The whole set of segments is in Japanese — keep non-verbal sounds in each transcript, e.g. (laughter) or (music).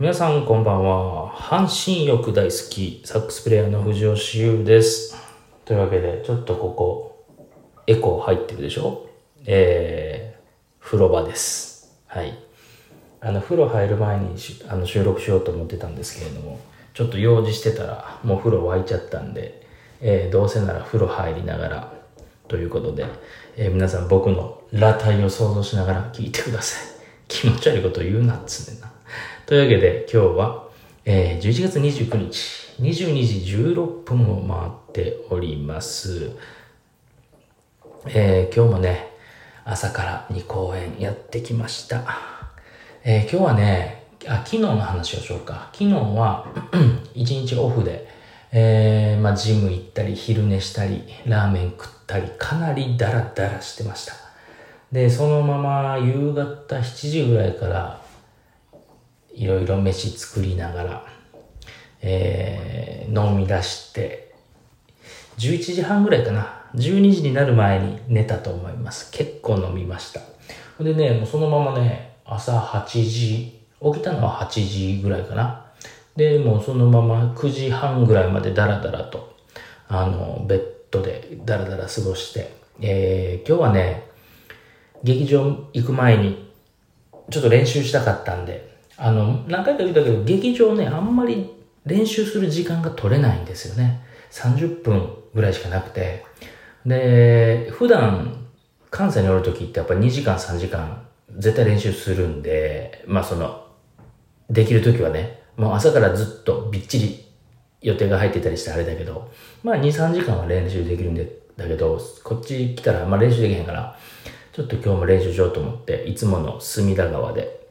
皆さんこんばんは。阪神欲大好き、サックスプレイヤーの藤吉優です。というわけで、ちょっとここ、エコー入ってるでしょ？えー、風呂場です。はい。あの、風呂入る前にしあの収録しようと思ってたんですけれども、ちょっと用事してたら、もう風呂沸いちゃったんで、えー、どうせなら風呂入りながら、ということで、えー皆さん僕の裸体を想像しながら聞いてください。気持ち悪いこと言うなっつねんな。というわけで今日は、えー11月29日、22時16分を回っております。えー今日もね、朝から2公演やってきました。えー今日はね、あ、昨日の話をしようか。昨日は、(clears throat) 1日オフで、えーまあ、ジム行ったり、昼寝したり、ラーメン食ったり、かなりダラダラしてました。で、そのまま夕方7時ぐらいから、いろいろ飯作りながら、えー飲み出して、11時半ぐらいかな。12時になる前に寝たと思います。結構飲みました。でね、もうそのままね、朝8時、起きたのは8時ぐらいかな。で、もうそのまま9時半ぐらいまでダラダラと、あの、ベッドでダラダラ過ごして、えー今日はね、劇場行く前にちょっと練習したかったんで、あの、何回か言ったけど、劇場ね、あんまり練習する時間が取れないんですよね。30分ぐらいしかなくて。で、普段、関西におる時ってやっぱり2時間3時間絶対練習するんで、まあその、できる時はね、もう朝からずっとびっちり予定が入ってたりしてあれだけど、まあ2、3時間は練習できるんで、だけど、こっち来たらあんま練習できへんから、ちょっと今日も練習しようと思って、いつもの隅田川で、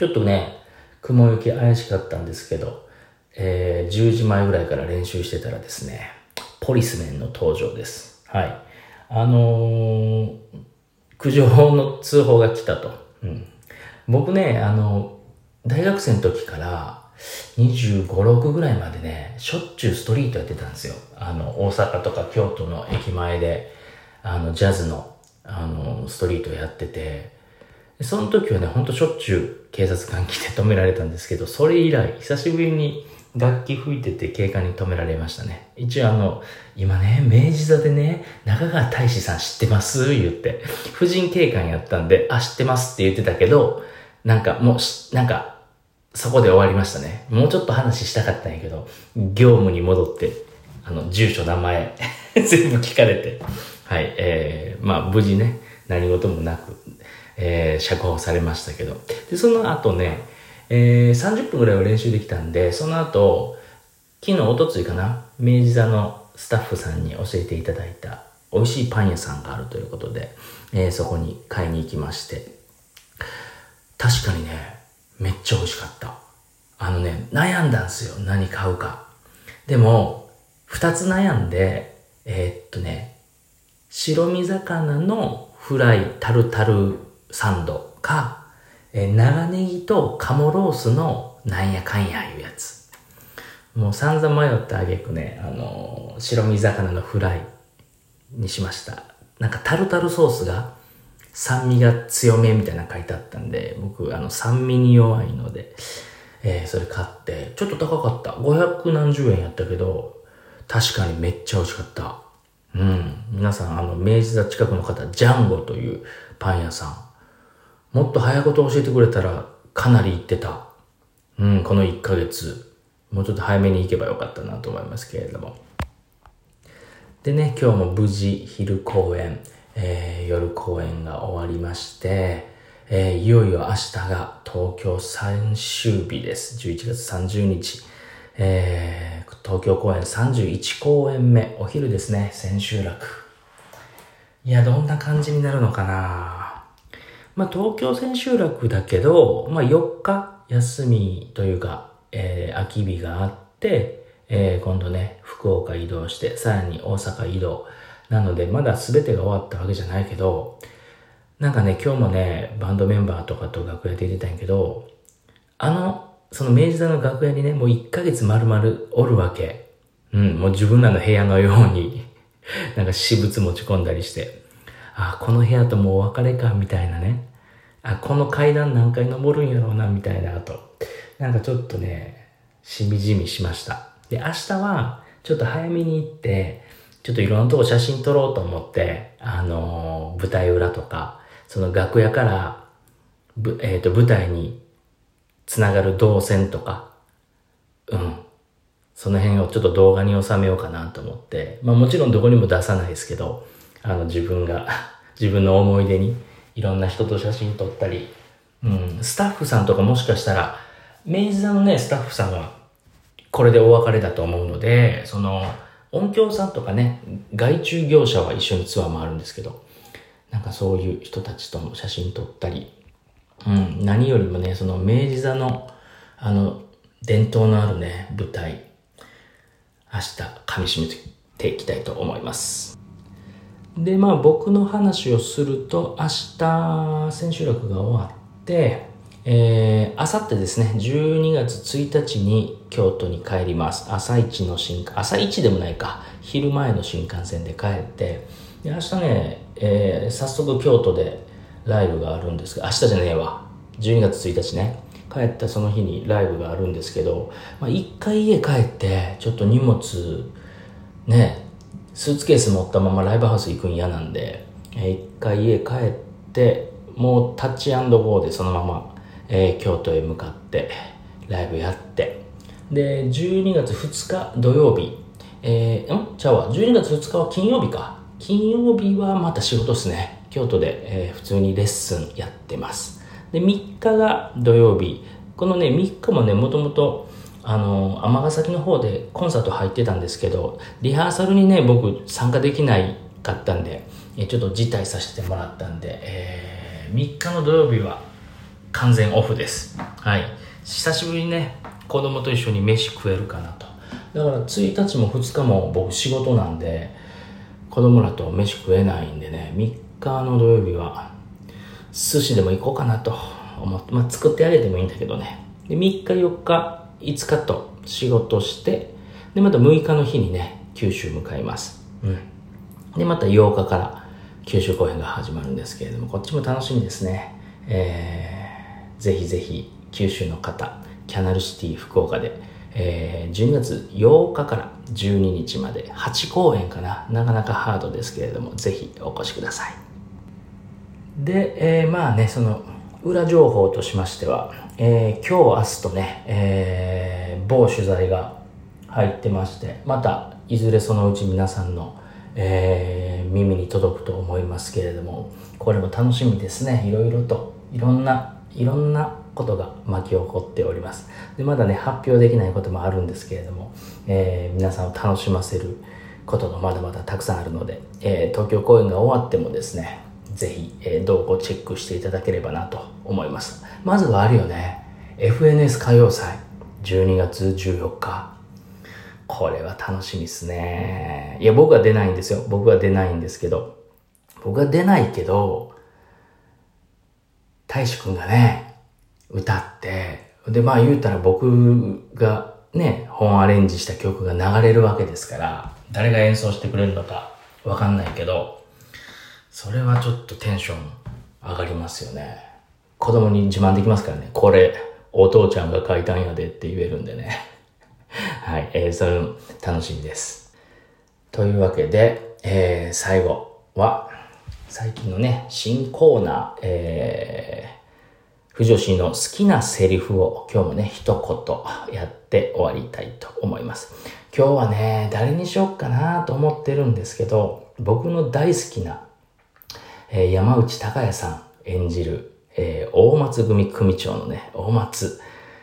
ちょっとね、雲行き怪しかったんですけど、えー10時前ぐらいから練習してたらですね、ポリスメンの登場です。はい。あのー苦情の通報が来たと。うん。僕ね、あの、大学生の時から25、6ぐらいまでね、しょっちゅうストリートやってたんですよ。あの、大阪とか京都の駅前で、あの、ジャズの、あの、ストリートやってて、その時はね、ほんとしょっちゅう警察官来て止められたんですけど、それ以来、久しぶりに楽器吹いてて警官に止められましたね。一応あの、今ね、明治座でね、中川大志さん知ってます？言って、婦人警官やったんで、あ、知ってますって言ってたけど、なんかもう、なんか、そこで終わりましたね。もうちょっと話したかったんやけど、業務に戻って、あの、住所、名前、(laughs) 全部聞かれて、はい、えー、まあ、無事ね、何事もなく、えー、釈放されましたけど。で、その後ね、えー、30分ぐらいは練習できたんで、その後、昨日、おとついかな、明治座のスタッフさんに教えていただいた、美味しいパン屋さんがあるということで、えーそこに買いに行きまして、確かにね、めっちゃ美味しかった。あのね、悩んだんすよ。何買うか。でも、二つ悩んで、えーっとね、白身魚のフライタルタルサンドか、えー長ネギと鴨ロースのなんやかんやいうやつ。もう散々迷ったあげくね、あのー白身魚のフライにしました。なんかタルタルソースが酸味が強めみたいなの書いてあったんで、僕、あの、酸味に弱いので、えーそれ買って、ちょっと高かった。500何十円やったけど、確かにめっちゃ美味しかった。うん。皆さん、あの、明治座近くの方、ジャンゴというパン屋さん。もっと早いこと教えてくれたら、かなり行ってた。うん、この1ヶ月。もうちょっと早めに行けばよかったなと思いますけれども。でね、今日も無事昼公演、えー夜公演が終わりまして、えーいよいよ明日が東京最終日です。11月30日。えー東京公演31公演目、お昼ですね、千秋楽。いや、どんな感じになるのかなまあ、東京千秋楽だけど、まあ、4日休みというか、えー空き日があって、えー今度ね、福岡移動して、さらに大阪移動。なので、まだ全てが終わったわけじゃないけど、なんかね、今日もね、バンドメンバーとかと楽屋で出てたんやけど、あの、その明治座の楽屋にね、もう1ヶ月丸々おるわけ。うん、もう自分らの部屋のように、(laughs) なんか私物持ち込んだりして、あ、この部屋ともうお別れか、みたいなね。あ、この階段何回登るんやろうな、みたいな、と。なんかちょっとね、しみじみしました。で、明日は、ちょっと早めに行って、ちょっといろんなとこ写真撮ろうと思って、あのー、舞台裏とか、その楽屋から、ぶえっ、ー、と、舞台につながる動線とか、うん。その辺をちょっと動画に収めようかなと思って、まあもちろんどこにも出さないですけど、あの自分が (laughs) 自分の思い出にいろんな人と写真撮ったり、うん、スタッフさんとかもしかしたら、明治座のね、スタッフさんはこれでお別れだと思うので、その、音響さんとかね、外注業者は一緒にツアーもあるんですけど、なんかそういう人たちとも写真撮ったり、うん、何よりもね、その明治座の、あの、伝統のあるね、舞台、明日噛み締めていきたいと思います。で、まあ僕の話をすると、明日、千秋楽が終わって、えー、あさってですね、12月1日に京都に帰ります。朝一の新幹、朝一でもないか、昼前の新幹線で帰って、で、明日ね、えー、早速京都でライブがあるんですが、明日じゃねえわ。12月1日ね。帰ったその日にライブがあるんですけど、まあ、一回家帰って、ちょっと荷物、ね、スーツケース持ったままライブハウス行くん嫌なんで、えー、一回家帰って、もうタッチゴーでそのまま、えー、京都へ向かってライブやって、で、12月2日土曜日、えー、ん？ちゃうわ、12月2日は金曜日か。金曜日はまた仕事っすね。京都で、えー、普通にレッスンやってます。で、3日が土曜日。このね、3日もね、もともと、あの、尼崎の方でコンサート入ってたんですけど、リハーサルにね、僕参加できないかったんで、ちょっと辞退させてもらったんで、えー、3日の土曜日は完全オフです。はい。久しぶりにね、子供と一緒に飯食えるかなと。だから1日も2日も僕仕事なんで、子供らと飯食えないんでね、3日の土曜日は寿司でも行こうかなと思って、まあ作ってあげてもいいんだけどね。で、3日4日5日と仕事して、で、また6日の日にね、九州向かいます。うん。で、また8日から九州公演が始まるんですけれども、こっちも楽しみですね。えー、ぜひぜひ九州の方、キャナルシティ福岡で、えー、12月8日から12日まで8公演かな。なかなかハードですけれども、ぜひお越しください。で、えー、まあね、その、裏情報としましては、えー、今日明日とね、えー、某取材が入ってまして、また、いずれそのうち皆さんの、えー、耳に届くと思いますけれども、これも楽しみですね。いろいろと、いろんな、いろんなことが巻き起こっております。で、まだね、発表できないこともあるんですけれども、えー、皆さんを楽しませることがまだまだたくさんあるので、えー、東京公演が終わってもですね、ぜひ、えー、動向チェックしていただければなと思います。まずはあるよね。FNS 歌謡祭、12月14日。これは楽しみですね。いや、僕は出ないんですよ。僕は出ないんですけど。僕は出ないけど、大志くんがね、歌って、で、まあ言うたら僕がね、本アレンジした曲が流れるわけですから、誰が演奏してくれるのかわかんないけど、それはちょっとテンション上がりますよね。子供に自慢できますからね。これ、お父ちゃんが書いたんやでって言えるんでね。(laughs) はい、えー、それも楽しみです。というわけで、えー、最後は、最近のね、新コーナー、えー、不女子の好きなセリフを今日もね、一言やって終わりたいと思います。今日はね、誰にしよっかなと思ってるんですけど、僕の大好きなえー、山内隆也さん演じる、えー、大松組組長のね、大松、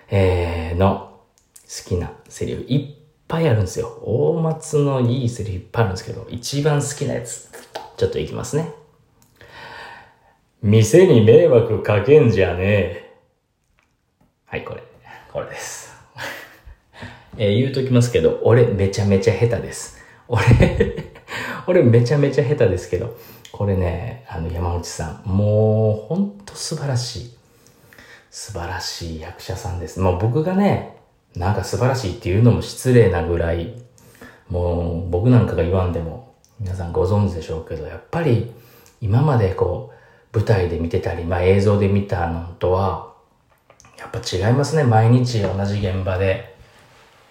えー、の好きなセリフいっぱいあるんですよ。大松のいいセリフいっぱいあるんですけど、一番好きなやつ、ちょっといきますね。店に迷惑かけんじゃねえ。はい、これ。これです。(laughs) えー、言うときますけど、俺めちゃめちゃ下手です。俺 (laughs) 俺めちゃめちゃ下手ですけど、これね、あの山内さん、もうほんと素晴らしい。素晴らしい役者さんです。もう僕がね、なんか素晴らしいっていうのも失礼なぐらい、もう僕なんかが言わんでも皆さんご存知でしょうけど、やっぱり今までこう舞台で見てたり、まあ映像で見たのとは、やっぱ違いますね。毎日同じ現場で、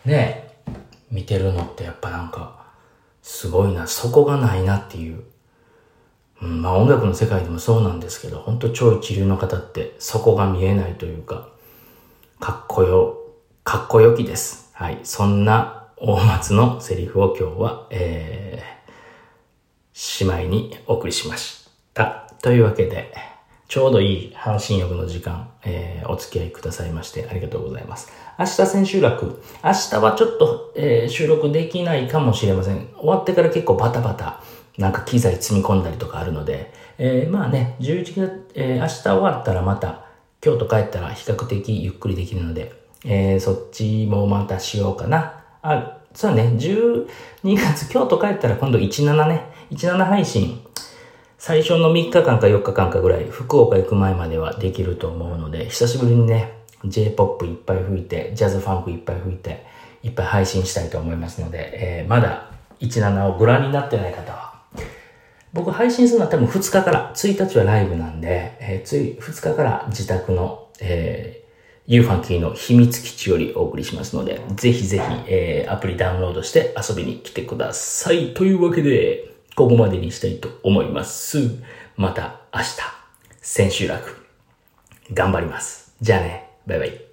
ね、見てるのってやっぱなんか、すごいな、そこがないなっていう。うん、まあ音楽の世界でもそうなんですけど、本当超一流の方ってそこが見えないというか、かっこよ、かっこよきです。はい。そんな大松のセリフを今日は、えー、姉妹にお送りしました。というわけで、ちょうどいい半身浴の時間、えー、お付き合いくださいましてありがとうございます。明日千秋楽。明日はちょっと、えー、収録できないかもしれません。終わってから結構バタバタ、なんか機材積み込んだりとかあるので、えー、まあね、11月、えー、明日終わったらまた、京都帰ったら比較的ゆっくりできるので、えー、そっちもまたしようかな。あ、そうね、12月、京都帰ったら今度17ね、17配信、最初の3日間か4日間かぐらい、福岡行く前まではできると思うので、久しぶりにね、J-POP いっぱい吹いて、ジャズファンクいっぱい吹いて、いっぱい配信したいと思いますので、えー、まだ17をご覧になってない方は、僕配信するのは多分2日から、1日はライブなんで、えー、つい2日から自宅の、えー、ユーファンキーの秘密基地よりお送りしますので、ぜひぜひ、えー、アプリダウンロードして遊びに来てください。というわけで、ここまでにしたいと思います。また明日、千秋楽、頑張ります。じゃあね、バイバイ。